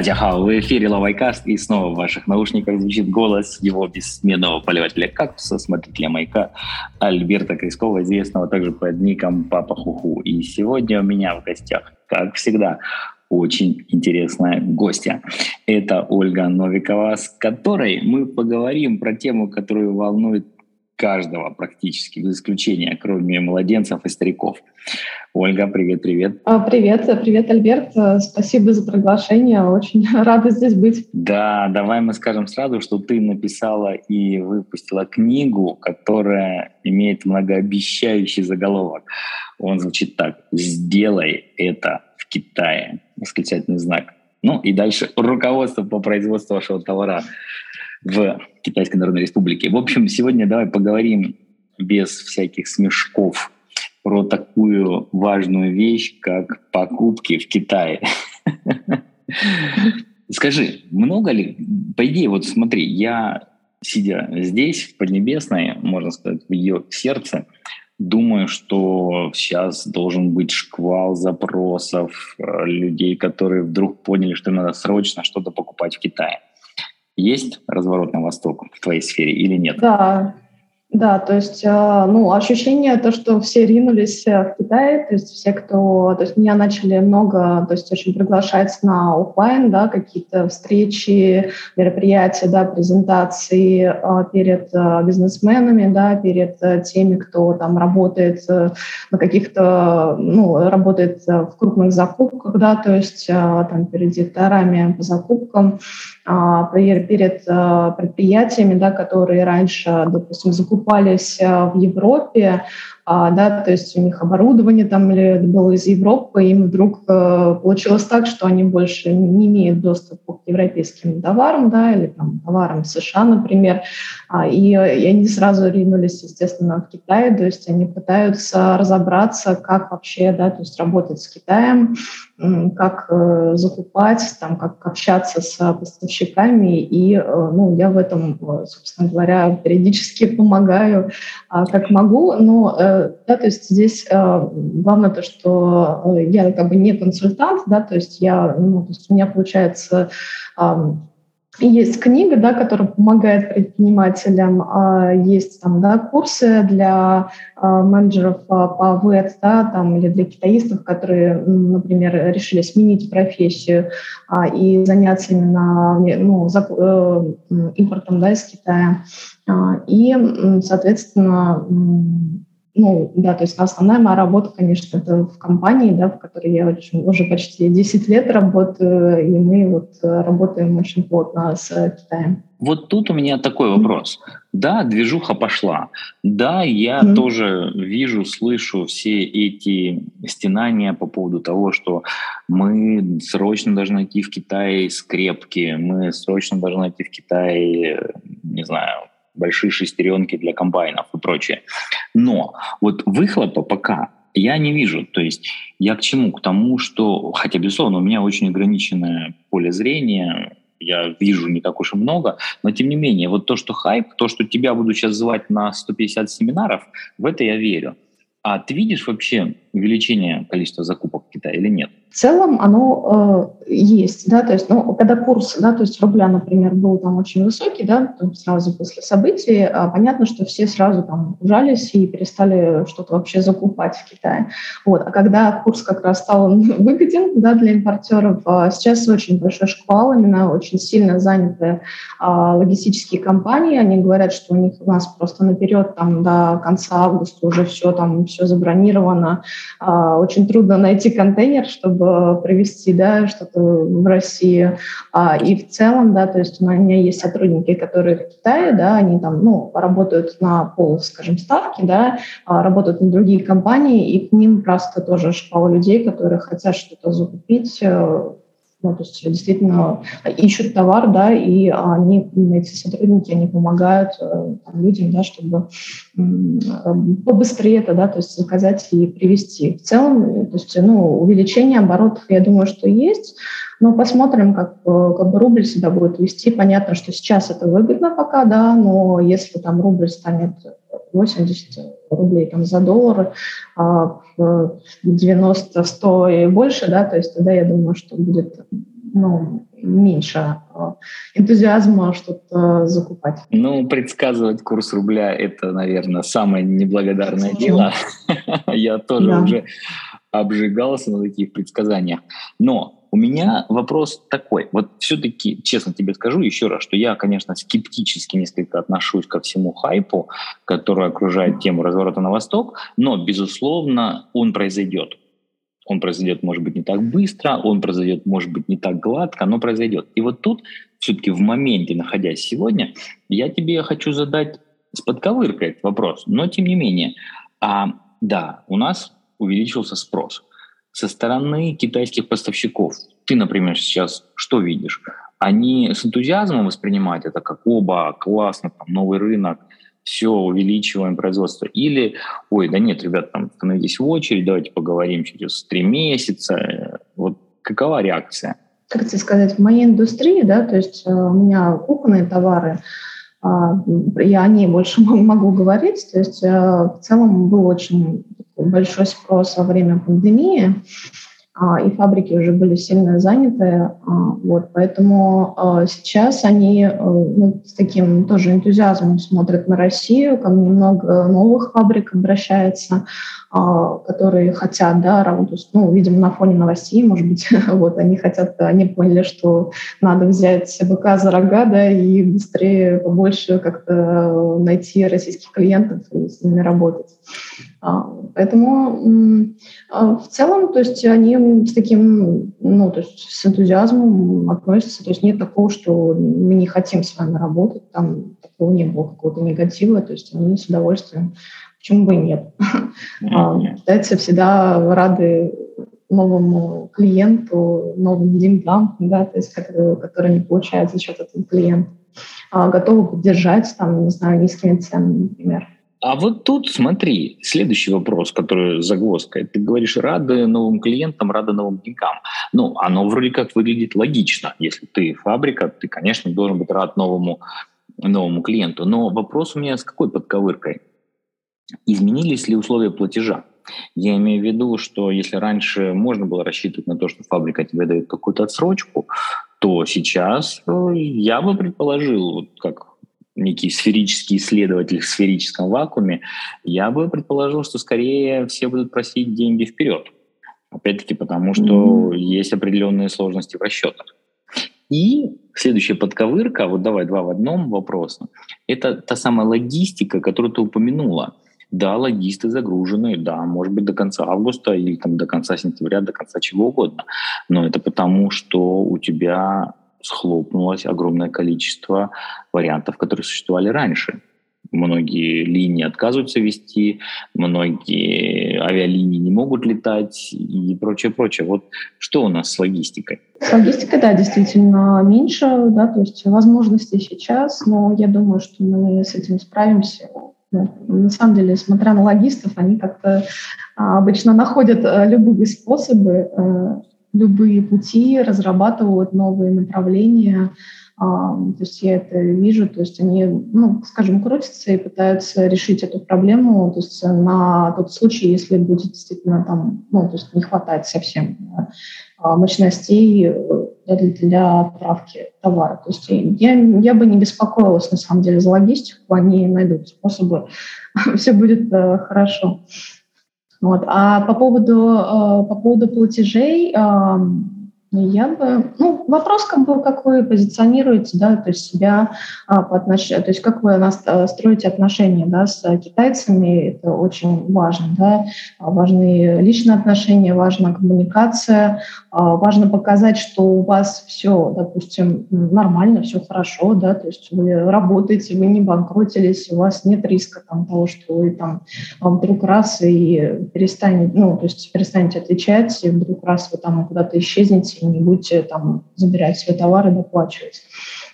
Татьяхау, в эфире Лавайкаст, и снова в ваших наушниках звучит голос его бессменного поливателя кактуса, смотрителя маяка Альберта Крискова, известного также под ником Папа Хуху. И сегодня у меня в гостях, как всегда, очень интересная гостья. Это Ольга Новикова, с которой мы поговорим про тему, которую волнует каждого практически, без исключения, кроме младенцев и стариков. Ольга, привет-привет. А, привет, привет, Альберт. Спасибо за приглашение. Очень рада здесь быть. Да, давай мы скажем сразу, что ты написала и выпустила книгу, которая имеет многообещающий заголовок. Он звучит так. «Сделай это в Китае». Восклицательный знак. Ну и дальше руководство по производству вашего товара в Китайской Народной Республике. В общем, сегодня давай поговорим без всяких смешков про такую важную вещь, как покупки в Китае. Скажи, много ли, по идее, вот смотри, я, сидя здесь, в Поднебесной, можно сказать, в ее сердце, думаю, что сейчас должен быть шквал запросов э, людей, которые вдруг поняли, что надо срочно что-то покупать в Китае. Есть разворот на восток в твоей сфере или нет? Да, да, то есть, э, ну, ощущение то, что все ринулись э, в Китай, то есть все, кто, то есть меня начали много, то есть очень приглашать на офлайн, да, какие-то встречи, мероприятия, да, презентации э, перед бизнесменами, да, перед теми, кто там работает на каких-то, ну, работает в крупных закупках, да, то есть там перед директорами по закупкам, перед предприятиями, да, которые раньше, допустим, закупали покупались э, в Европе, а, да, то есть у них оборудование там было из Европы, им вдруг э, получилось так, что они больше не имеют доступа к европейским товарам, да, или там товарам США, например, а, и, и они сразу ринулись, естественно, в Китай, то есть они пытаются разобраться, как вообще, да, то есть работать с Китаем, как э, закупать, там, как общаться с поставщиками, и, э, ну, я в этом, э, собственно говоря, периодически помогаю, э, как могу, но э, да, то есть здесь э, главное то, что э, я как бы не консультант, да, то есть я, ну, то есть у меня получается есть книга, да, которая помогает предпринимателям, а, есть там, да, курсы для а, менеджеров по ВЭД, да, там, или для китаистов, которые, например, решили сменить профессию а, и заняться именно ну, э, импортом да, из Китая. И, соответственно, ну, да, то есть основная моя работа, конечно, это в компании, да, в которой я очень, уже почти 10 лет работаю, и мы вот э, работаем очень плотно с Китаем. Вот тут у меня такой вопрос. Да, движуха пошла. Да, я mm-hmm. тоже вижу, слышу все эти стенания по поводу того, что мы срочно должны найти в Китае скрепки, мы срочно должны найти в Китае, не знаю, большие шестеренки для комбайнов и прочее. Но вот выхлопа пока я не вижу. То есть я к чему? К тому, что, хотя, безусловно, у меня очень ограниченное поле зрения, я вижу не так уж и много, но тем не менее, вот то, что хайп, то, что тебя буду сейчас звать на 150 семинаров, в это я верю. А ты видишь вообще увеличение количества закупок в Китае или нет? В целом оно э, есть, да, то есть, ну, когда курс, да, то есть рубля, например, был там очень высокий, да, сразу после событий, э, понятно, что все сразу там ужались и перестали что-то вообще закупать в Китае. Вот, а когда курс как раз стал выгоден, да, для импортеров, э, сейчас очень большой шквал, именно очень сильно заняты э, логистические компании, они говорят, что у них у нас просто наперед там до конца августа уже все там, все забронировано, э, очень трудно найти контейнер, чтобы чтобы провести да, что-то в России. А, и в целом, да, то есть у меня есть сотрудники, которые в Китае, да, они там, ну, работают на пол, скажем, ставки, да, а, работают на другие компании, и к ним просто тоже шкала людей, которые хотят что-то закупить, э, ну, то есть действительно ищут товар, да, и они, эти сотрудники, они помогают э, там, людям, да, чтобы побыстрее это, да, то есть заказать и привезти. В целом, то есть, ну, увеличение оборотов, я думаю, что есть, но посмотрим, как, э, как бы рубль себя будет вести. Понятно, что сейчас это выгодно пока, да, но если там рубль станет 80 рублей там, за доллар, а 90, 100 и больше, да, то есть тогда я думаю, что будет ну, меньше энтузиазма что-то закупать. Ну, предсказывать курс рубля – это, наверное, самое неблагодарное дело. Я тоже уже обжигался на таких предсказаниях. Но у меня вопрос такой. Вот все-таки, честно тебе скажу еще раз, что я, конечно, скептически несколько отношусь ко всему хайпу, который окружает тему разворота на восток, но, безусловно, он произойдет. Он произойдет, может быть, не так быстро, он произойдет, может быть, не так гладко, но произойдет. И вот тут, все-таки в моменте, находясь сегодня, я тебе хочу задать с подковыркой этот вопрос. Но, тем не менее, а, да, у нас увеличился спрос. Со стороны китайских поставщиков, ты, например, сейчас что видишь? Они с энтузиазмом воспринимают это как оба, классно, там, новый рынок, все, увеличиваем производство. Или, ой, да нет, ребят, там, становитесь в очередь, давайте поговорим через три месяца. Вот какова реакция? Как тебе сказать, в моей индустрии, да, то есть э, у меня кухонные товары, а, я о ней больше могу говорить. То есть э, в целом был очень большой спрос во время пандемии, а, и фабрики уже были сильно заняты. А, вот, поэтому сейчас они э, ну, с таким тоже энтузиазмом смотрят на Россию, ко мне много новых фабрик обращается. А, которые хотят, да, работу, ну, видимо, на фоне новостей, может быть, вот, они хотят, они поняли, что надо взять быка за рога, да, и быстрее, побольше как-то найти российских клиентов и с ними работать. А, поэтому а, в целом, то есть они с таким, ну, то есть с энтузиазмом относятся, то есть нет такого, что мы не хотим с вами работать, там такого не было, какого-то негатива, то есть они с удовольствием Почему бы и нет? Mm-hmm. Китайцы всегда рады новому клиенту, новым деньгам, да, то есть, которые, которые они получают за счет этого клиента. А, готовы поддержать, там, не знаю, низкими ценами, например. А вот тут смотри, следующий вопрос, который загвоздка. Ты говоришь, рады новым клиентам, рады новым деньгам. Ну, оно вроде как выглядит логично. Если ты фабрика, ты, конечно, должен быть рад новому, новому клиенту. Но вопрос у меня с какой подковыркой? Изменились ли условия платежа? Я имею в виду, что если раньше можно было рассчитывать на то, что фабрика тебе дает какую-то отсрочку, то сейчас э, я бы предположил, как некий сферический исследователь в сферическом вакууме, я бы предположил, что скорее все будут просить деньги вперед. Опять-таки потому, что mm-hmm. есть определенные сложности в расчетах. И следующая подковырка, вот давай два в одном вопроса, это та самая логистика, которую ты упомянула. Да, логисты загружены, да, может быть, до конца августа или там, до конца сентября, до конца чего угодно. Но это потому, что у тебя схлопнулось огромное количество вариантов, которые существовали раньше. Многие линии отказываются вести, многие авиалинии не могут летать и прочее, прочее. Вот что у нас с логистикой? С логистикой, да, действительно меньше, да, то есть возможностей сейчас, но я думаю, что мы с этим справимся на самом деле, смотря на логистов, они как-то а, обычно находят а, любые способы, а, любые пути, разрабатывают новые направления. То есть я это вижу, то есть они, ну, скажем, крутятся и пытаются решить эту проблему, то есть на тот случай, если будет действительно там, ну, то есть не хватает совсем мощностей для, для отправки товара. То есть я, я бы не беспокоилась на самом деле за логистику, они найдут способы, все будет э, хорошо. Вот. А по поводу, э, по поводу платежей, я бы, ну, вопрос, как бы, как вы позиционируете, да, то есть себя а, по отношению, то есть как вы э, строите отношения, да, с китайцами, это очень важно, да, важны личные отношения, важна коммуникация, а, важно показать, что у вас все, допустим, нормально, все хорошо, да, то есть вы работаете, вы не банкротились, у вас нет риска там того, что вы там вдруг раз и перестанете, ну, то есть перестанете отвечать, и вдруг раз вы там куда-то исчезнете, и не будете там забирать свои товары, доплачивать.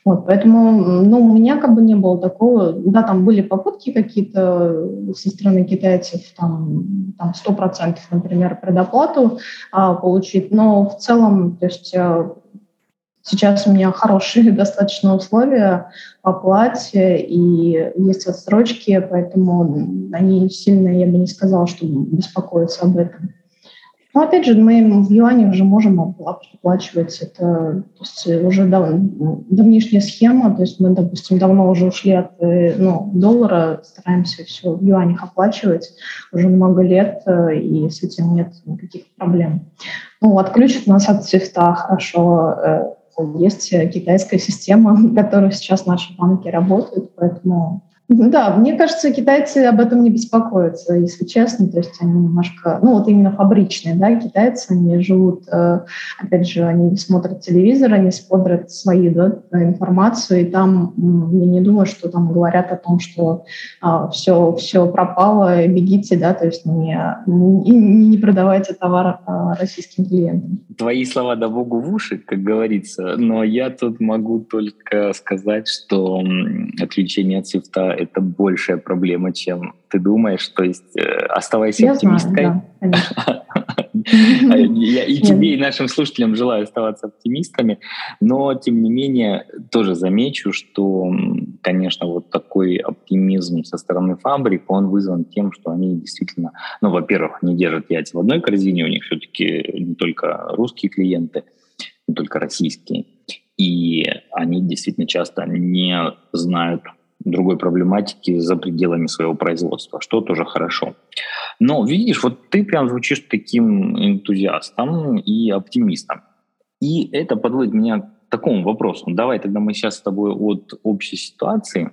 Вот, поэтому, ну, у меня как бы не было такого, да, там были попытки какие-то со стороны китайцев, там, там 100%, например, предоплату а, получить, но в целом, то есть а, сейчас у меня хорошие достаточно условия по оплате и есть отсрочки, поэтому они сильно, я бы не сказала, что беспокоятся об этом. Ну, опять же, мы в юане уже можем оплачивать. Это то есть, уже дав, давнишняя схема. То есть мы, допустим, давно уже ушли от э, ну, доллара, стараемся все в юанях оплачивать уже много лет, э, и с этим нет никаких проблем. Ну, отключат нас от свифта хорошо. Э, есть китайская система, которой сейчас наши банки работают, поэтому да, мне кажется, китайцы об этом не беспокоятся, если честно. То есть они немножко, ну вот именно фабричные, да, китайцы, они живут, э, опять же, они смотрят телевизор, они смотрят свои да, информацию, и там я не думаю, что там говорят о том, что а, все, все пропало, бегите, да, то есть не, не, не продавайте товар а, российским клиентам. Твои слова да богу в уши, как говорится, но я тут могу только сказать, что отключение от свифта это большая проблема, чем ты думаешь. То есть э, оставайся Я оптимисткой. Знаю, да, Я и тебе, и нашим слушателям желаю оставаться оптимистами, но, тем не менее, тоже замечу, что, конечно, вот такой оптимизм со стороны фабрик, он вызван тем, что они действительно, ну, во-первых, не держат яйца в одной корзине, у них все-таки не только русские клиенты, не только российские, и они действительно часто не знают другой проблематики за пределами своего производства, что тоже хорошо. Но видишь, вот ты прям звучишь таким энтузиастом и оптимистом. И это подводит меня к такому вопросу. Давай тогда мы сейчас с тобой от общей ситуации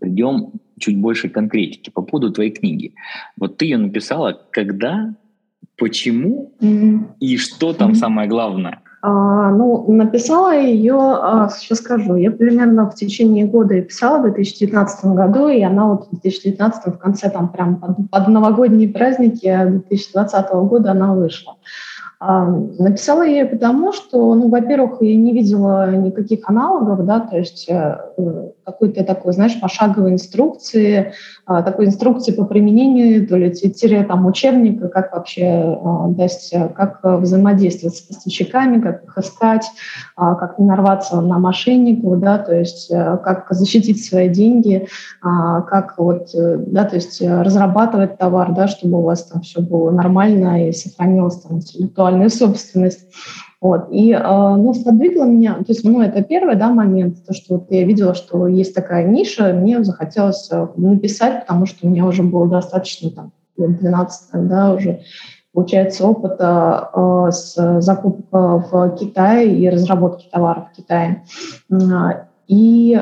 придем чуть больше конкретики по поводу твоей книги. Вот ты ее написала когда, почему mm-hmm. и что там mm-hmm. самое главное? А, ну, написала ее, а, сейчас скажу, я примерно в течение года ее писала, в 2019 году, и она вот в 2019 в конце, там прям под, под новогодние праздники 2020 года она вышла. А, написала ее потому, что, ну, во-первых, я не видела никаких аналогов, да, то есть э, какой-то такой, знаешь, пошаговой инструкции, а, такой инструкции по применению, то ли тире там учебника, как вообще, то есть, как взаимодействовать с поставщиками, как их искать, как не нарваться на мошенников, да, то есть э, как защитить свои деньги, как вот, э, да, то есть разрабатывать товар, да, чтобы у вас там все было нормально и сохранилось там интеллектуальную собственность. Вот. И, э, ну, сподвигло меня, то есть, ну, это первый, да, момент, то, что вот я видела, что есть такая ниша, мне захотелось э, написать, потому что у меня уже было достаточно, там, 12, да, уже, получается, опыта э, с закупок в Китае и разработки товаров в Китае. И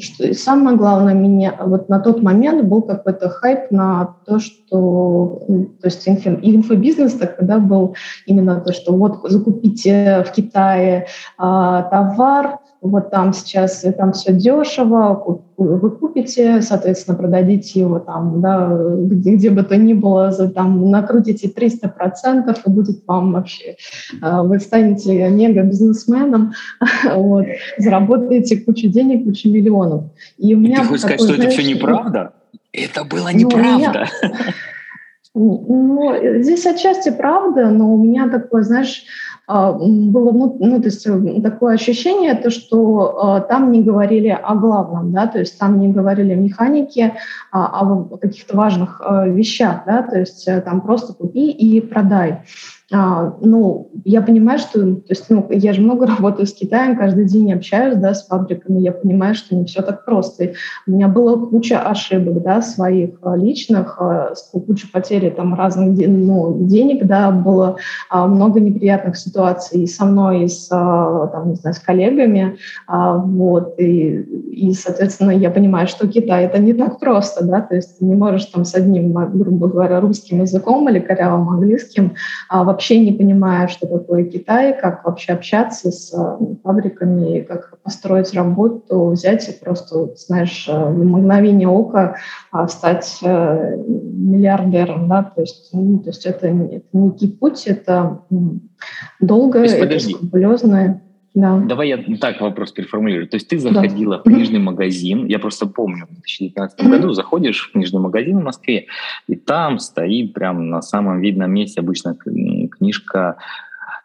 что, самое главное, меня вот на тот момент был какой-то хайп на то, что, то есть инфо, инфобизнес тогда был именно то, что вот закупите в Китае а, товар, вот там сейчас там все дешево, вы купите, соответственно, продадите его там, да, где, где бы то ни было, за, там, накрутите 300%, и будет вам вообще, а, вы станете мега-бизнесменом, вот, заработаете кучу денег, кучу миллионов. И, у меня и ты хочешь сказать, что знаешь, это все неправда? Это было ну, неправда. Ну, здесь отчасти правда, но у меня такое, знаешь, было ну, ну, то есть э, такое ощущение, то, что э, там не говорили о главном, да, то есть там не говорили о механике, а, о каких-то важных э, вещах, да, то есть там просто купи и продай. А, ну, я понимаю, что, то есть, ну, я же много работаю с Китаем, каждый день общаюсь, да, с фабриками, я понимаю, что не все так просто. И у меня была куча ошибок, да, своих а, личных, а, куча потери там разных ну, денег, да, было много неприятных ситуаций и со мной, и с, там, не знаю, с коллегами, вот, и, и, соответственно, я понимаю, что Китай это не так просто, да, то есть ты не можешь там с одним, грубо говоря, русским языком или корявым английским а, вообще не понимая, что такое Китай, как вообще общаться с э, фабриками, как построить работу, взять и просто, знаешь, э, в мгновение ока а, стать э, миллиардером, да, то есть, ну, то есть это, это некий путь, это долгое, это скрупулезное. Да. Давай я так вопрос переформулирую. То есть ты заходила да. в книжный магазин, я просто помню, в 2019 mm-hmm. году заходишь в книжный магазин в Москве, и там стоит прям на самом видном месте обычно книжка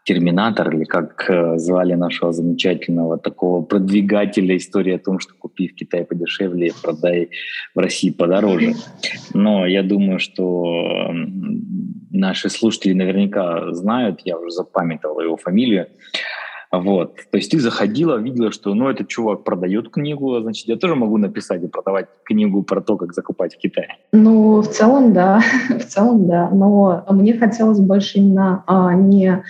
терминатор, или как э, звали нашего замечательного такого продвигателя истории о том, что купи в Китае подешевле, продай в России подороже. Но я думаю, что наши слушатели наверняка знают, я уже запамятовал его фамилию, вот. То есть ты заходила, видела, что ну, этот чувак продает книгу, значит, я тоже могу написать и продавать книгу про то, как закупать в Китае. Ну, в целом, да. в целом, да. Но мне хотелось больше именно а, не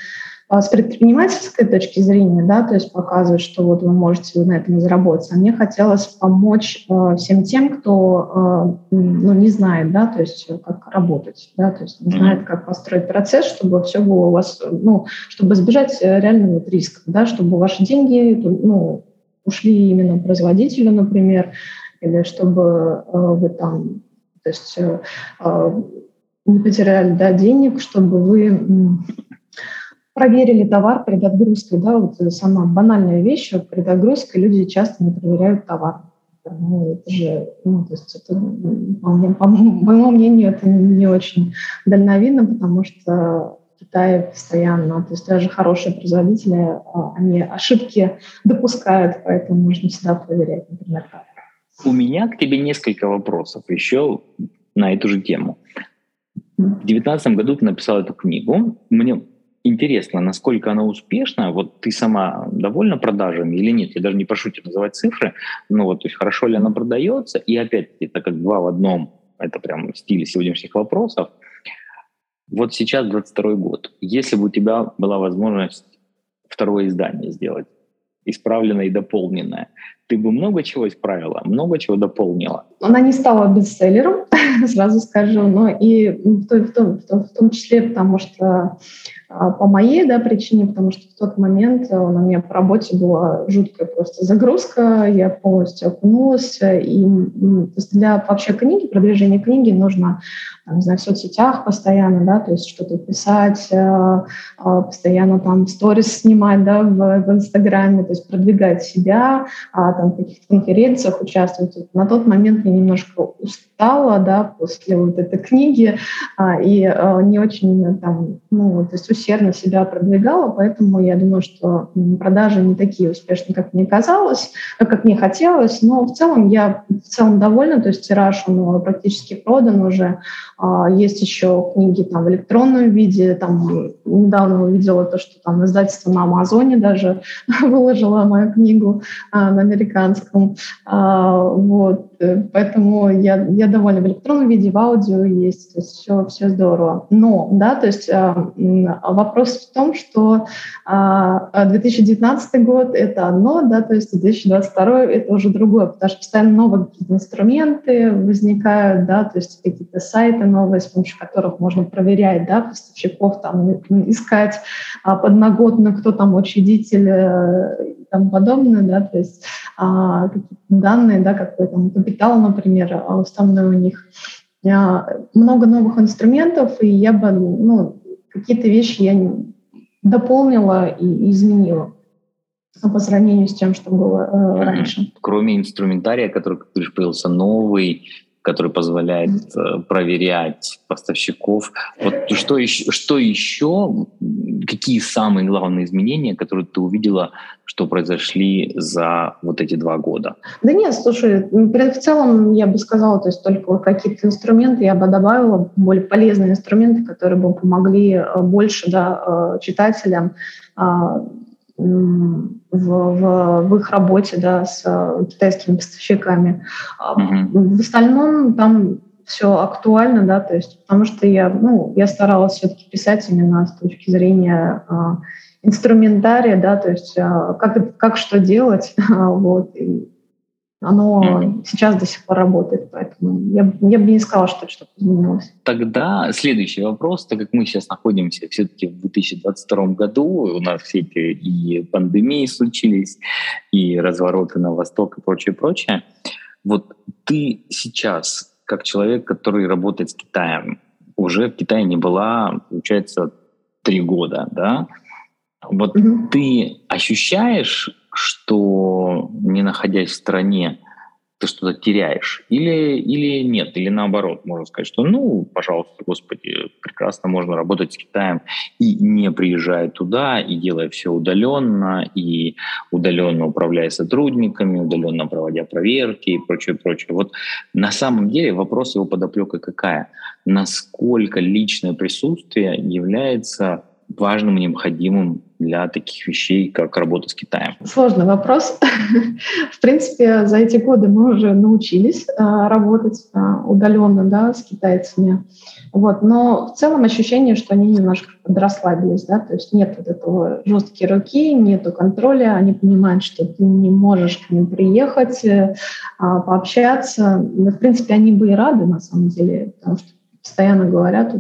с предпринимательской точки зрения, да, то есть показывать, что вот вы можете на этом заработать. А мне хотелось помочь э, всем тем, кто э, ну, не знает, да, то есть как работать, да, то есть не знает, как построить процесс, чтобы все было у вас, ну, чтобы избежать э, реального вот риска, да, чтобы ваши деньги, ну, ушли именно производителю, например, или чтобы э, вы там, то есть э, э не потеряли, да, денег, чтобы вы проверили товар перед отгрузкой, да, вот сама банальная вещь, перед отгрузкой люди часто не проверяют товар. Ну, это же, ну, то есть это, по, мне, по моему мнению, это не очень дальновидно, потому что в Китае постоянно, то есть даже хорошие производители, а, они ошибки допускают, поэтому нужно всегда проверять, например, товар. У меня к тебе несколько вопросов еще на эту же тему. В 2019 году ты написал эту книгу. Мне интересно, насколько она успешна. Вот ты сама довольна продажами или нет? Я даже не прошу тебя называть цифры, но вот то есть хорошо ли она продается? И опять-таки, это как два в одном, это прям в стиле сегодняшних вопросов. Вот сейчас 22 год. Если бы у тебя была возможность второе издание сделать, исправленное и дополненное, ты бы много чего исправила, много чего дополнила? Она не стала бестселлером, сразу скажу, но и в том, в том, в том числе потому, что а, по моей да, причине, потому что в тот момент э, у меня по работе была жуткая просто загрузка, я полностью окунулась, и для вообще книги, продвижения книги нужно там, не знаю, в соцсетях постоянно, да, то есть что-то писать, э, э, постоянно там сторис снимать, да, в, в Инстаграме, то есть продвигать себя, а, там в каких-то конференциях участвовать. На тот момент я немножко устала, да, после вот этой книги, а, и не очень там, ну, то есть усердно себя продвигала, поэтому я думаю, что продажи не такие успешные, как мне казалось, как мне хотелось, но в целом я в целом довольна, то есть тираж он практически продан уже, а, есть еще книги там в электронном виде, там недавно увидела то, что там издательство на Амазоне даже выложило мою книгу а, на американском, а, вот, Э, поэтому я, я довольна в электронном виде, в аудио есть, то есть все, все здорово. Но, да, то есть э, вопрос в том, что 2019 а, год — это одно, да, то есть 2022 — это уже другое, потому что постоянно новые какие-то инструменты возникают, да, то есть какие-то сайты новые, с помощью которых можно проверять, да, поставщиков, там, искать а, подноготно, кто там учредитель э, тому подобное, да, то есть а, какие-то данные, да, какой там капитал, например, уставной у них. А, много новых инструментов, и я бы, ну, какие-то вещи я дополнила и изменила по сравнению с тем, что было э, раньше. Кроме инструментария, который, как ты появился новый, который позволяет э, проверять поставщиков. Вот что еще, что еще, какие самые главные изменения, которые ты увидела, что произошли за вот эти два года? Да нет, слушай, в целом я бы сказала, то есть только какие-то инструменты я бы добавила, более полезные инструменты, которые бы помогли э, больше да, э, читателям а, в, в, в их работе да, с э, китайскими поставщиками. Mm-hmm. В остальном там все актуально, да, то есть потому что я, ну, я старалась все-таки писать именно с точки зрения а, инструментария, да, то есть а, как, как что делать, вот, и оно mm-hmm. сейчас до сих пор работает, поэтому я, я бы не сказала, что что-то изменилось. Тогда следующий вопрос, так как мы сейчас находимся все-таки в 2022 году, у нас все эти и пандемии случились, и развороты на восток и прочее, прочее. Вот ты сейчас, как человек, который работает с Китаем, уже в Китае не была, получается, три года, да? Вот mm-hmm. ты ощущаешь что не находясь в стране, ты что-то теряешь. Или, или нет, или наоборот, можно сказать, что ну, пожалуйста, господи, прекрасно можно работать с Китаем и не приезжая туда, и делая все удаленно, и удаленно управляя сотрудниками, удаленно проводя проверки и прочее, прочее. Вот на самом деле вопрос его подоплека какая? Насколько личное присутствие является важным необходимым для таких вещей, как работа с Китаем? Сложный вопрос. В принципе, за эти годы мы уже научились а, работать а, удаленно да, с китайцами. Вот. Но в целом ощущение, что они немножко подрасслабились, да, то есть нет вот этого жесткие руки, нету контроля, они понимают, что ты не можешь к ним приехать, э, а, пообщаться. В принципе, они бы и рады, на самом деле, потому что постоянно говорят,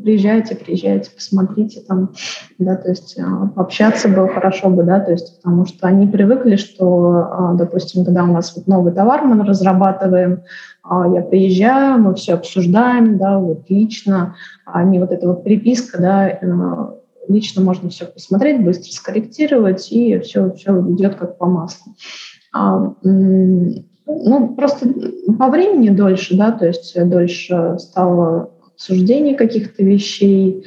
приезжайте, приезжайте, посмотрите там, да, то есть а, пообщаться было хорошо бы, да, то есть потому что они привыкли, что, а, допустим, когда у нас вот новый товар мы разрабатываем, а, я приезжаю, мы все обсуждаем, да, вот лично, а вот эта вот переписка, да, э, лично можно все посмотреть, быстро скорректировать, и все, все идет как по маслу. Ну, просто по времени дольше, да, то есть дольше стало обсуждение каких-то вещей,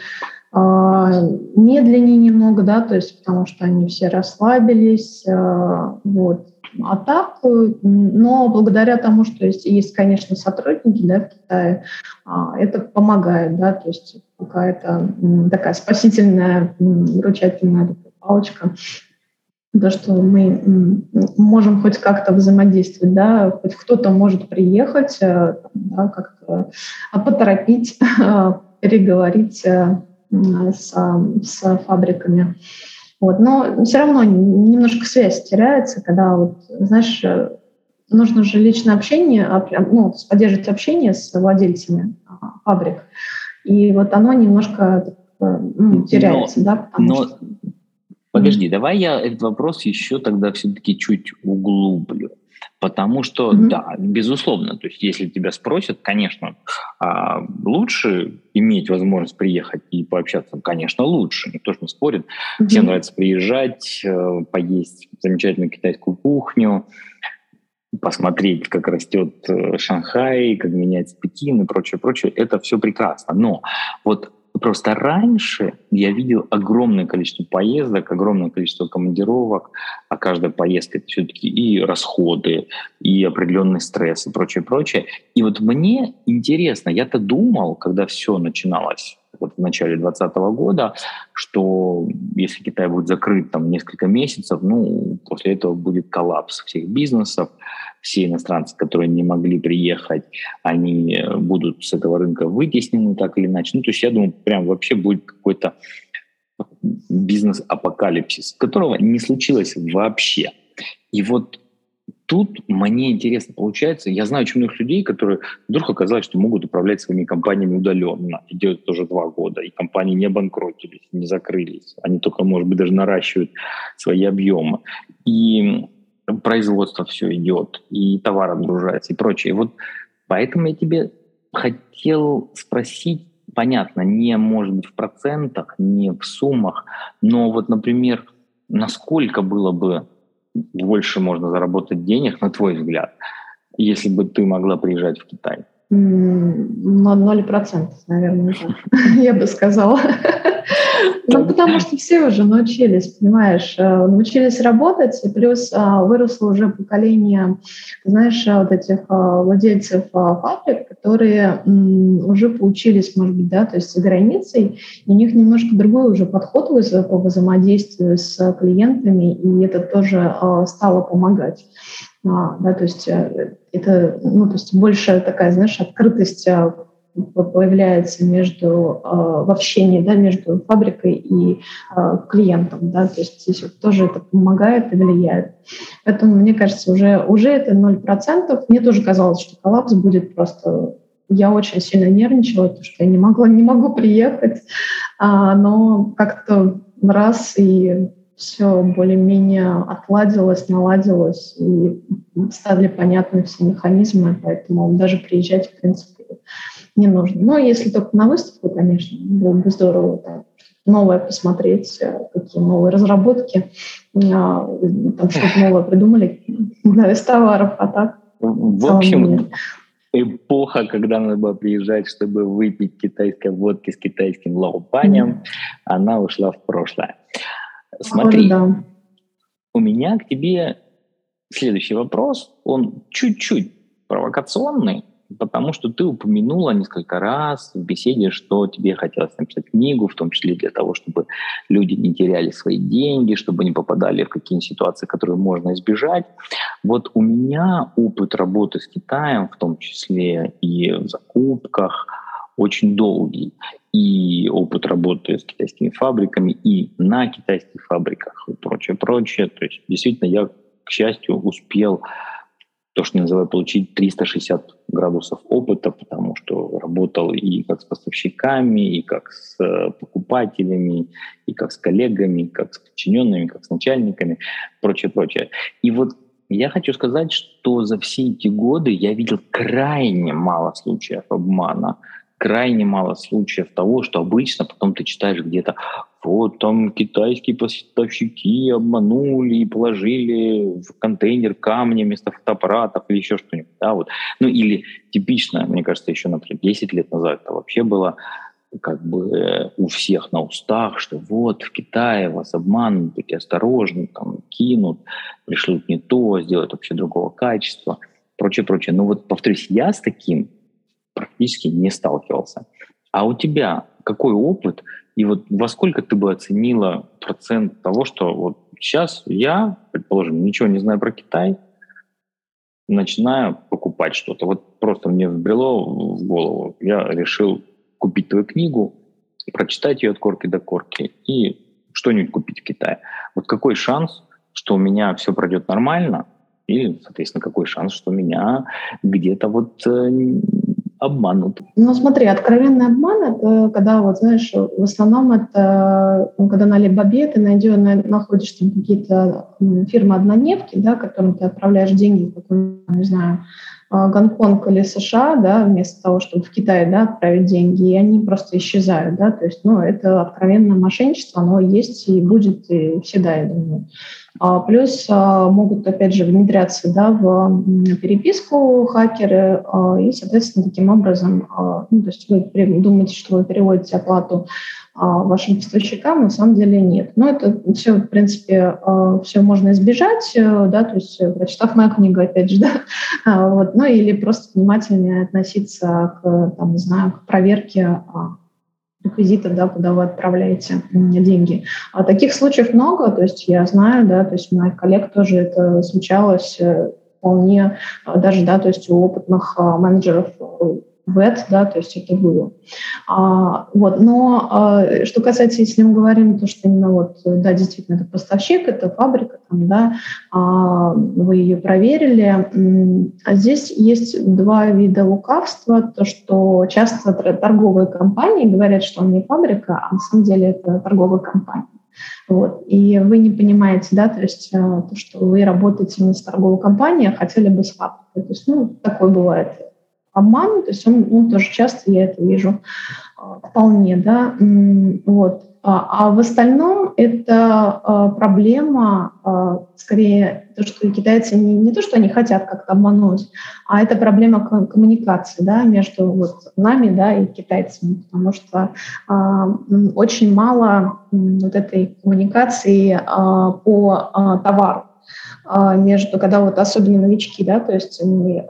а, медленнее немного, да, то есть потому что они все расслабились, а, вот. А так, но благодаря тому, что есть, есть конечно, сотрудники да, в Китае, а, это помогает, да, то есть какая-то такая спасительная, вручательная палочка то, что мы можем хоть как-то взаимодействовать, да, хоть кто-то может приехать, э, да, как-то поторопить, переговорить э, с, с фабриками. Вот. Но все равно немножко связь теряется, когда, вот, знаешь, э, нужно же личное общение, ну, поддерживать общение с владельцами а, фабрик. И вот оно немножко ну, теряется, но, да, потому но, что... Подожди, давай я этот вопрос еще тогда все-таки чуть углублю. Потому что, mm-hmm. да, безусловно, то есть если тебя спросят, конечно, а, лучше иметь возможность приехать и пообщаться, конечно, лучше, никто же не спорит. Mm-hmm. Всем нравится приезжать, э, поесть замечательную китайскую кухню, посмотреть, как растет э, Шанхай, как меняется Пекин и прочее, прочее. Это все прекрасно. Но вот Просто раньше я видел огромное количество поездок, огромное количество командировок, а каждая поездка это все-таки и расходы, и определенный стресс и прочее, прочее. И вот мне интересно, я-то думал, когда все начиналось вот в начале 2020 года, что если Китай будет закрыт там несколько месяцев, ну, после этого будет коллапс всех бизнесов, все иностранцы, которые не могли приехать, они будут с этого рынка вытеснены так или иначе. Ну, то есть я думаю, прям вообще будет какой-то бизнес-апокалипсис, которого не случилось вообще. И вот тут мне интересно получается, я знаю очень многих людей, которые вдруг оказалось, что могут управлять своими компаниями удаленно. И делают это уже два года. И компании не обанкротились, не закрылись. Они только, может быть, даже наращивают свои объемы. И производство все идет, и товар отгружается, и прочее. Вот поэтому я тебе хотел спросить, понятно, не может быть в процентах, не в суммах, но вот, например, насколько было бы больше можно заработать денег, на твой взгляд, если бы ты могла приезжать в Китай? Ноль процентов, наверное, я бы сказала. Ну, потому что все уже научились, понимаешь, э, научились работать, и плюс а, выросло уже поколение, знаешь, вот этих а, владельцев а, фабрик, которые уже поучились, может быть, да, то есть за границей, и у них немножко другой уже подход по взаимодействию с клиентами, и это тоже стало помогать. да, то есть э, это, ну, то есть больше такая, знаешь, открытость появляется между э, в общении, да, между фабрикой и э, клиентом, да, то есть здесь вот тоже это помогает и влияет. Поэтому мне кажется, уже уже это ноль процентов. Мне тоже казалось, что коллапс будет просто. Я очень сильно нервничала, потому что я не могла, не могу приехать, а, но как-то раз и все более-менее отладилось, наладилось, и стали понятны все механизмы, поэтому даже приезжать, в принципе, не нужно. Но если только на выставку, конечно, было бы здорово да, новое посмотреть, э, какие новые разработки, а, там что-то новое придумали да, из товаров, а так В общем, эпоха, когда надо было приезжать, чтобы выпить китайской водки с китайским лаопанем, mm. она ушла в прошлое. Смотри, да. у меня к тебе следующий вопрос. Он чуть-чуть провокационный, потому что ты упомянула несколько раз в беседе, что тебе хотелось написать книгу, в том числе для того, чтобы люди не теряли свои деньги, чтобы не попадали в какие-нибудь ситуации, которые можно избежать. Вот у меня опыт работы с Китаем, в том числе и в закупках, очень долгий. И опыт работы с китайскими фабриками, и на китайских фабриках, и прочее, прочее. То есть действительно я, к счастью, успел то, что называю, получить 360 градусов опыта, потому что работал и как с поставщиками, и как с э, покупателями, и как с коллегами, и как с подчиненными, как с начальниками, прочее, прочее. И вот я хочу сказать, что за все эти годы я видел крайне мало случаев обмана, крайне мало случаев того, что обычно потом ты читаешь где-то, вот там китайские поставщики обманули и положили в контейнер камни вместо фотоаппаратов или еще что-нибудь. Да, вот. Ну или типично, мне кажется, еще, например, 10 лет назад это вообще было как бы у всех на устах, что вот в Китае вас обманут, будьте осторожны, там кинут, пришлют не то, сделают вообще другого качества, прочее, прочее. Но вот, повторюсь, я с таким практически не сталкивался. А у тебя какой опыт и вот во сколько ты бы оценила процент того, что вот сейчас я, предположим, ничего не знаю про Китай, начинаю покупать что-то. Вот просто мне взбрело в голову. Я решил купить твою книгу, прочитать ее от корки до корки и что-нибудь купить в Китае. Вот какой шанс, что у меня все пройдет нормально, или, соответственно, какой шанс, что меня где-то вот э, обманут. Ну, смотри, откровенный обман — это когда, вот, знаешь, в основном это, ну, когда на Алибабе ты найдешь, находишь там какие-то фирмы однодневки, да, которым ты отправляешь деньги, в не знаю, Гонконг или США, да, вместо того, чтобы в Китай, да, отправить деньги, и они просто исчезают, да, то есть, ну, это откровенное мошенничество, оно есть и будет и всегда, я думаю. А, плюс а, могут, опять же, внедряться да, в переписку хакеры, а, и, соответственно, таким образом, ну, то есть вы думаете, что вы переводите оплату вашим поставщикам, на самом деле нет. Но это все, в принципе, все можно избежать, э, да, то есть прочитав мою книгу, опять же, да, вот, ну или просто внимательнее относиться к, там, не знаю, к проверке реквизитов, да, куда вы отправляете деньги. А таких случаев много, то есть я знаю, да, то есть у моих коллег тоже это случалось э, вполне, а, даже, да, то есть у опытных а, менеджеров ВЭТ, да, то есть это было. А, вот, но а, что касается, если мы говорим, то, что именно вот, да, действительно, это поставщик, это фабрика, там, да, а, вы ее проверили. А здесь есть два вида лукавства, то, что часто торговые компании говорят, что он не фабрика, а на самом деле это торговая компания. Вот. И вы не понимаете, да, то есть э, то, что вы работаете не с торговой компанией, а хотели бы с фабрикой. То есть, ну, такое бывает обман, то есть он, ну, тоже часто я это вижу а, вполне, да, вот. А, а в остальном это а, проблема, скорее, то, что китайцы не, не то, что они хотят как-то обмануть, а это проблема коммуникации да, между вот нами да, и китайцами, потому что очень мало вот этой коммуникации по товару между, когда вот особенно новички, да, то есть они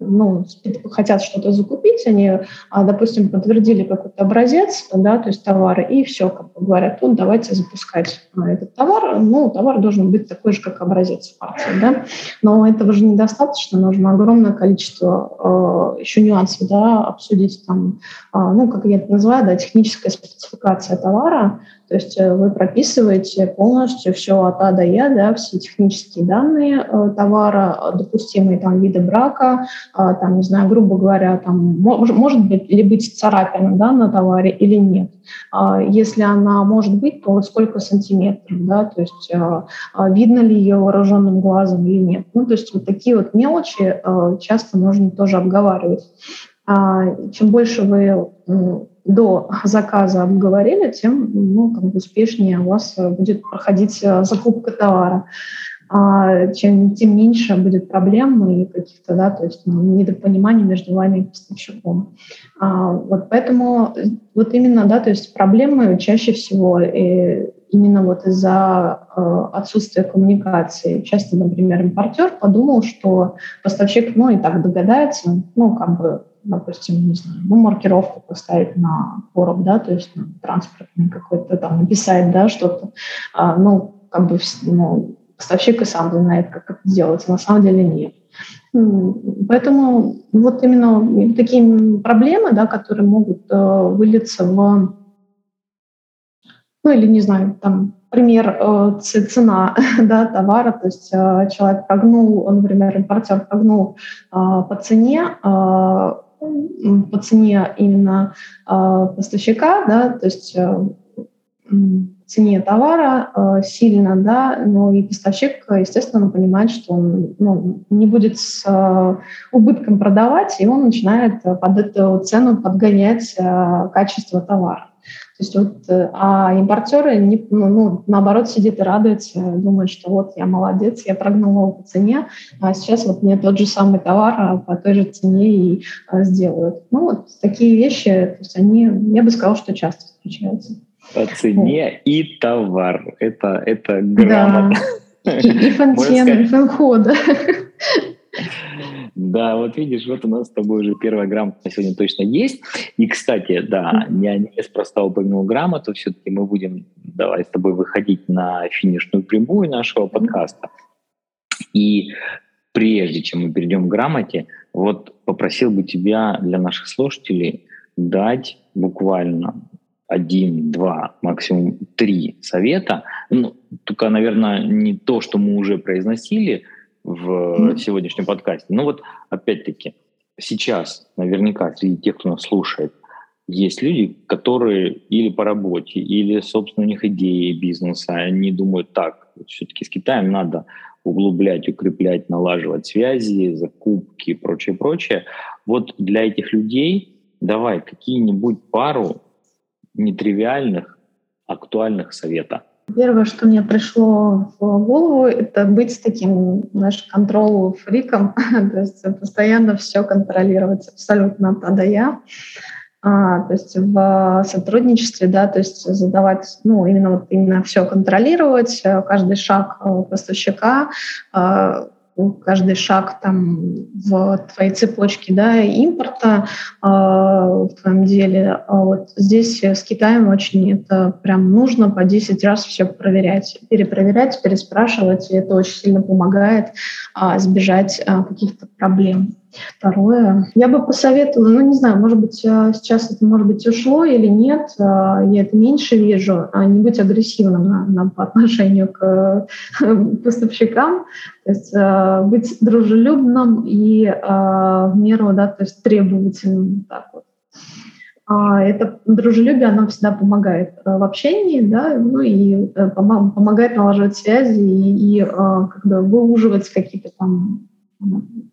ну, хотят что-то закупить, они, а, допустим, подтвердили какой-то образец, да, то есть товара, и все, как говорят, вот давайте запускать а, этот товар. Ну, товар должен быть такой же, как образец партии, да. Но этого же недостаточно, нужно огромное количество э, еще нюансов, да, обсудить там, э, ну, как я это называю, да, техническая спецификация товара, то есть э, вы прописываете полностью все от А до Я, да, все технические данные э, товара, допустимые там виды брака, э, там, не знаю, грубо говоря, там может, быть ли быть царапина да, на товаре или нет. Э, если она может быть, то сколько сантиметров, да, то есть э, э, видно ли ее вооруженным глазом или нет. Ну, то есть вот такие вот мелочи э, часто нужно тоже обговаривать. Э, чем больше вы до заказа обговорили, тем ну, как бы успешнее у вас э, будет проходить э, закупка товара. а, чем, тем меньше будет проблем и каких-то, да, то есть ну, недопониманий между вами и поставщиком. А, вот поэтому вот именно, да, то есть проблемы чаще всего и именно вот из-за э, отсутствия коммуникации. Часто, например, импортер подумал, что поставщик, ну, и так догадается, ну, как бы, допустим, не знаю, ну, маркировку поставить на короб, да, то есть ну, транспортный какой-то там написать, да, что-то, а, ну, как бы, ну, поставщик и сам знает, как это делать, а на самом деле нет. Поэтому вот именно такие проблемы, да, которые могут э, вылиться в ну или не знаю, там пример э, цена да, товара, то есть э, человек прогнул, например, импортер прогнул э, по цене, э, по цене именно э, поставщика, да, то есть э, цене товара э, сильно, да, но и поставщик, естественно, понимает, что он ну, не будет с э, убытком продавать, и он начинает под эту цену подгонять качество товара. То есть вот, э, а импортеры, не, ну, ну, наоборот, сидит и радуется, думает, что вот я молодец, я прогнал его по цене, а сейчас вот мне тот же самый товар а по той же цене и а, сделают. Ну вот такие вещи, то есть они, я бы сказала, что часто встречаются. По цене вот. и товар. Это, это грамотно. Да. И, и фонтен, и фанхода. Да, вот видишь, вот у нас с тобой уже первая грамота сегодня точно есть. И, кстати, да, я неспроста упомянул грамоту, все-таки мы будем давай с тобой выходить на финишную прямую нашего подкаста. И прежде чем мы перейдем к грамоте, вот попросил бы тебя для наших слушателей дать буквально один, два, максимум три совета. Ну, только, наверное, не то, что мы уже произносили – в сегодняшнем подкасте. Ну вот, опять-таки, сейчас наверняка среди тех, кто нас слушает, есть люди, которые или по работе, или, собственно, у них идеи бизнеса, они думают, так, все-таки с Китаем надо углублять, укреплять, налаживать связи, закупки и прочее, прочее. Вот для этих людей давай какие-нибудь пару нетривиальных, актуальных совета. Первое, что мне пришло в голову, это быть таким, знаешь, контрол-фриком, то есть постоянно все контролировать абсолютно от Я. А, то есть в сотрудничестве, да, то есть задавать, ну, именно вот именно все контролировать, каждый шаг э, поставщика, а, каждый шаг там в твоей цепочке да, импорта э, в твоем деле. А вот здесь с Китаем очень это прям нужно по 10 раз все проверять, перепроверять, переспрашивать, и это очень сильно помогает э, избежать э, каких-то проблем. Второе, я бы посоветовала, ну не знаю, может быть э, сейчас это может быть ушло или нет, э, я это меньше вижу, а не быть агрессивным на, на, по отношению к э, поставщикам, то есть быть дружелюбным и в меру, да, то есть требовательным, так вот. А это дружелюбие, оно всегда помогает в общении, да, ну и помогает налаживать связи и, и как бы выуживать какие-то там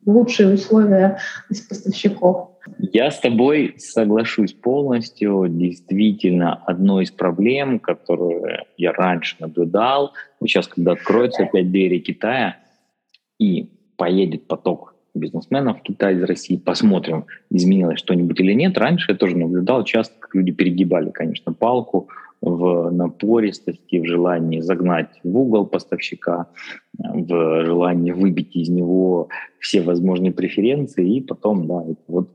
лучшие условия из поставщиков. Я с тобой соглашусь полностью. Действительно, одной из проблем, которую я раньше наблюдал, сейчас, когда откроются опять двери Китая и поедет поток бизнесменов в Китай из России, посмотрим, изменилось что-нибудь или нет. Раньше я тоже наблюдал часто, как люди перегибали, конечно, палку, в напористости, в желании загнать в угол поставщика, в желании выбить из него все возможные преференции, и потом, да, это вот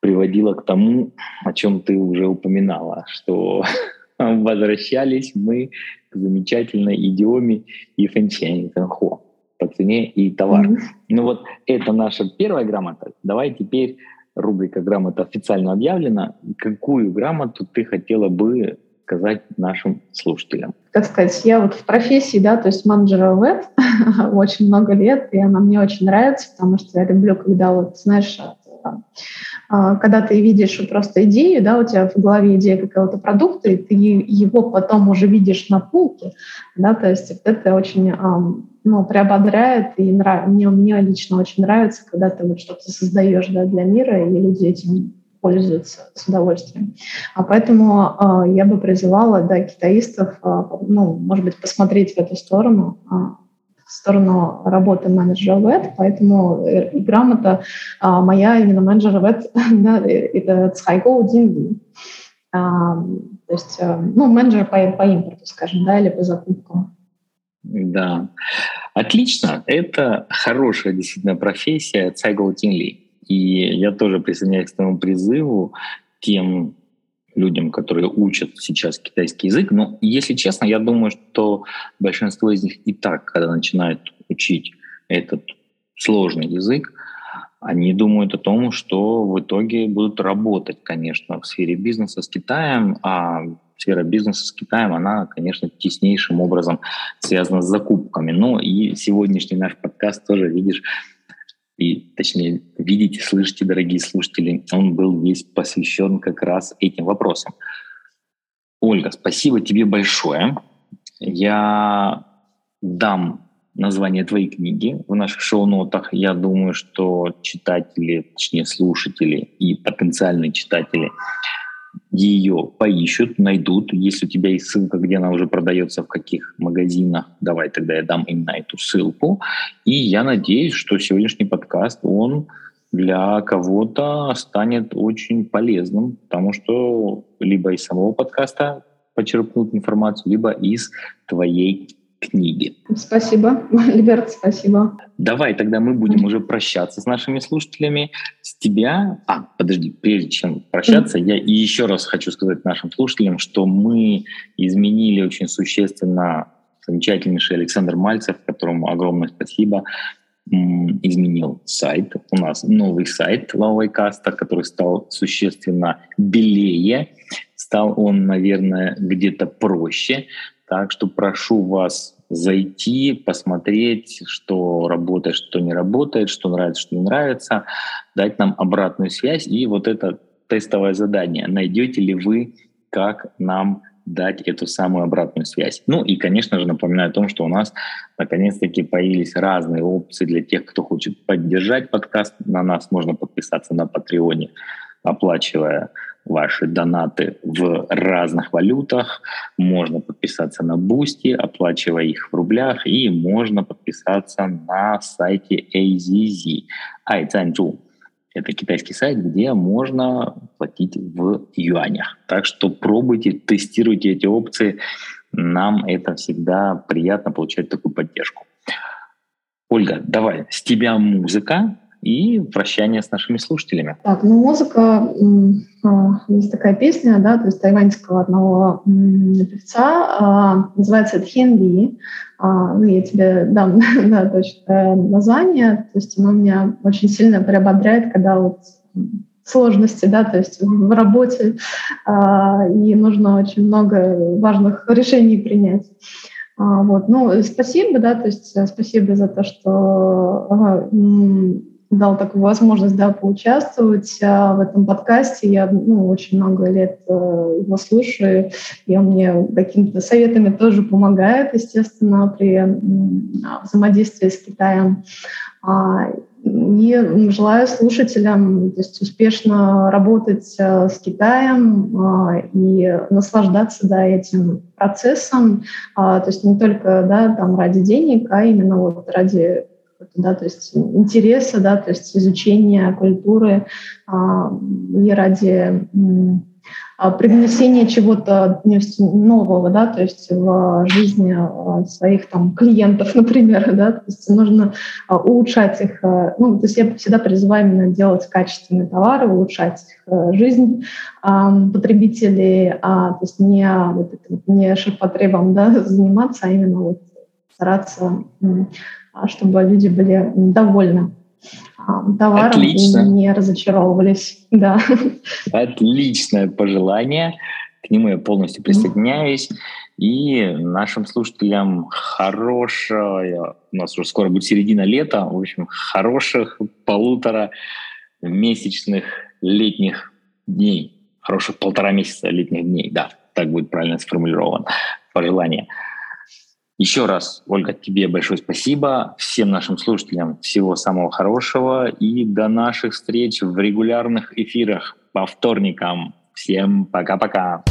приводило к тому, о чем ты уже упоминала, что возвращались мы к замечательной идиоме и фэнчэнь, фэнхо по цене и товар. Mm-hmm. Ну вот это наша первая грамота. Давай теперь рубрика «Грамота» официально объявлена. Какую грамоту ты хотела бы сказать нашим слушателям? Как сказать, я вот в профессии, да, то есть менеджера веб очень много лет, и она мне очень нравится, потому что я люблю, когда вот, знаешь, а, когда ты видишь просто идею, да, у тебя в голове идея какого-то продукта, и ты его потом уже видишь на полке, да, то есть это очень ну, приободряет, и нрав... мне, мне лично очень нравится, когда ты вот что-то создаешь да, для мира, и люди этим пользуются с удовольствием. А поэтому э, я бы призывала да, китаистов, э, ну, может быть, посмотреть в эту сторону, э, в сторону работы менеджера ВЭД, поэтому э, и грамота а, моя именно менеджера ВЭД, да, это Цхайго Динли. А, то есть, э, ну, менеджер по, по импорту, скажем, да, или по закупкам. Да, отлично. Это хорошая действительно профессия Цайгоу Тинли. И я тоже присоединяюсь к тому призыву тем людям, которые учат сейчас китайский язык. Но, если честно, я думаю, что большинство из них и так, когда начинают учить этот сложный язык, они думают о том, что в итоге будут работать, конечно, в сфере бизнеса с Китаем, а сфера бизнеса с Китаем, она, конечно, теснейшим образом связана с закупками. Но и сегодняшний наш подкаст тоже, видишь, и точнее видите, слышите, дорогие слушатели, он был весь посвящен как раз этим вопросам. Ольга, спасибо тебе большое. Я дам название твоей книги в наших шоу-нотах. Я думаю, что читатели, точнее слушатели и потенциальные читатели ее поищут, найдут. Если у тебя есть ссылка, где она уже продается, в каких магазинах, давай тогда я дам именно эту ссылку. И я надеюсь, что сегодняшний подкаст, он для кого-то станет очень полезным, потому что либо из самого подкаста почерпнут информацию, либо из твоей книги. Спасибо, Альберт, спасибо. Давай тогда мы будем уже прощаться с нашими слушателями. С тебя... А, подожди, прежде чем прощаться, mm-hmm. я еще раз хочу сказать нашим слушателям, что мы изменили очень существенно замечательнейший Александр Мальцев, которому огромное спасибо, изменил сайт. У нас новый сайт Лавайкаста, который стал существенно белее. Стал он, наверное, где-то проще. Так что прошу вас зайти, посмотреть, что работает, что не работает, что нравится, что не нравится, дать нам обратную связь. И вот это тестовое задание. Найдете ли вы, как нам дать эту самую обратную связь. Ну и, конечно же, напоминаю о том, что у нас наконец-таки появились разные опции для тех, кто хочет поддержать подкаст. На нас можно подписаться на Патреоне, оплачивая ваши донаты в разных валютах. Можно подписаться на Бусти, оплачивая их в рублях, и можно подписаться на сайте AZZ. Айцанчжу. Это китайский сайт, где можно платить в юанях. Так что пробуйте, тестируйте эти опции. Нам это всегда приятно получать такую поддержку. Ольга, давай, с тебя музыка, и прощание с нашими слушателями. Так, ну музыка, а, есть такая песня, да, то есть тайваньского одного певца, а, называется Тхенди. А, ну, я тебе дам да, точное название, то есть оно меня очень сильно приободряет, когда вот сложности, да, то есть в работе, и нужно очень много важных решений принять. Вот, ну, спасибо, да, то есть спасибо за то, что дал такую возможность да, поучаствовать а, в этом подкасте. Я ну, очень много лет э, его слушаю, и он мне какими-то советами тоже помогает, естественно, при взаимодействии с Китаем. А, и желаю слушателям то есть, успешно работать э, с Китаем а, и наслаждаться да, этим процессом, то есть не только да, там, ради денег, а именно вот ради да, то есть интереса, да, то есть изучения культуры а, и ради а, привнесения чего-то нового, да, то есть в жизни а, своих там клиентов, например, да, то есть нужно а, улучшать их, ну, то есть я всегда призываю именно делать качественные товары, улучшать их жизнь потребителей, а, то есть не, вот это, не ширпотребом, да, заниматься, а именно вот стараться а, чтобы люди были довольны а, товаром Отлично. и не разочаровывались. Да. Отличное пожелание. К нему я полностью присоединяюсь. И нашим слушателям хорошая, у нас уже скоро будет середина лета, в общем, хороших полутора месячных летних дней. Хороших полтора месяца летних дней, да, так будет правильно сформулировано пожелание. Еще раз, Ольга, тебе большое спасибо. Всем нашим слушателям всего самого хорошего и до наших встреч в регулярных эфирах по вторникам. Всем пока-пока.